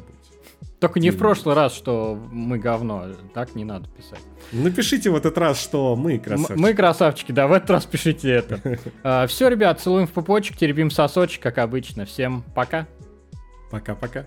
Speaker 2: Только не в прошлый раз, что мы говно. Так не надо писать.
Speaker 1: Напишите в этот раз, что мы красавчики.
Speaker 2: Мы красавчики, да, в этот раз пишите это. А, Все, ребят, целуем в пупочек, теребим сосочек, как обычно. Всем пока.
Speaker 1: Пока-пока.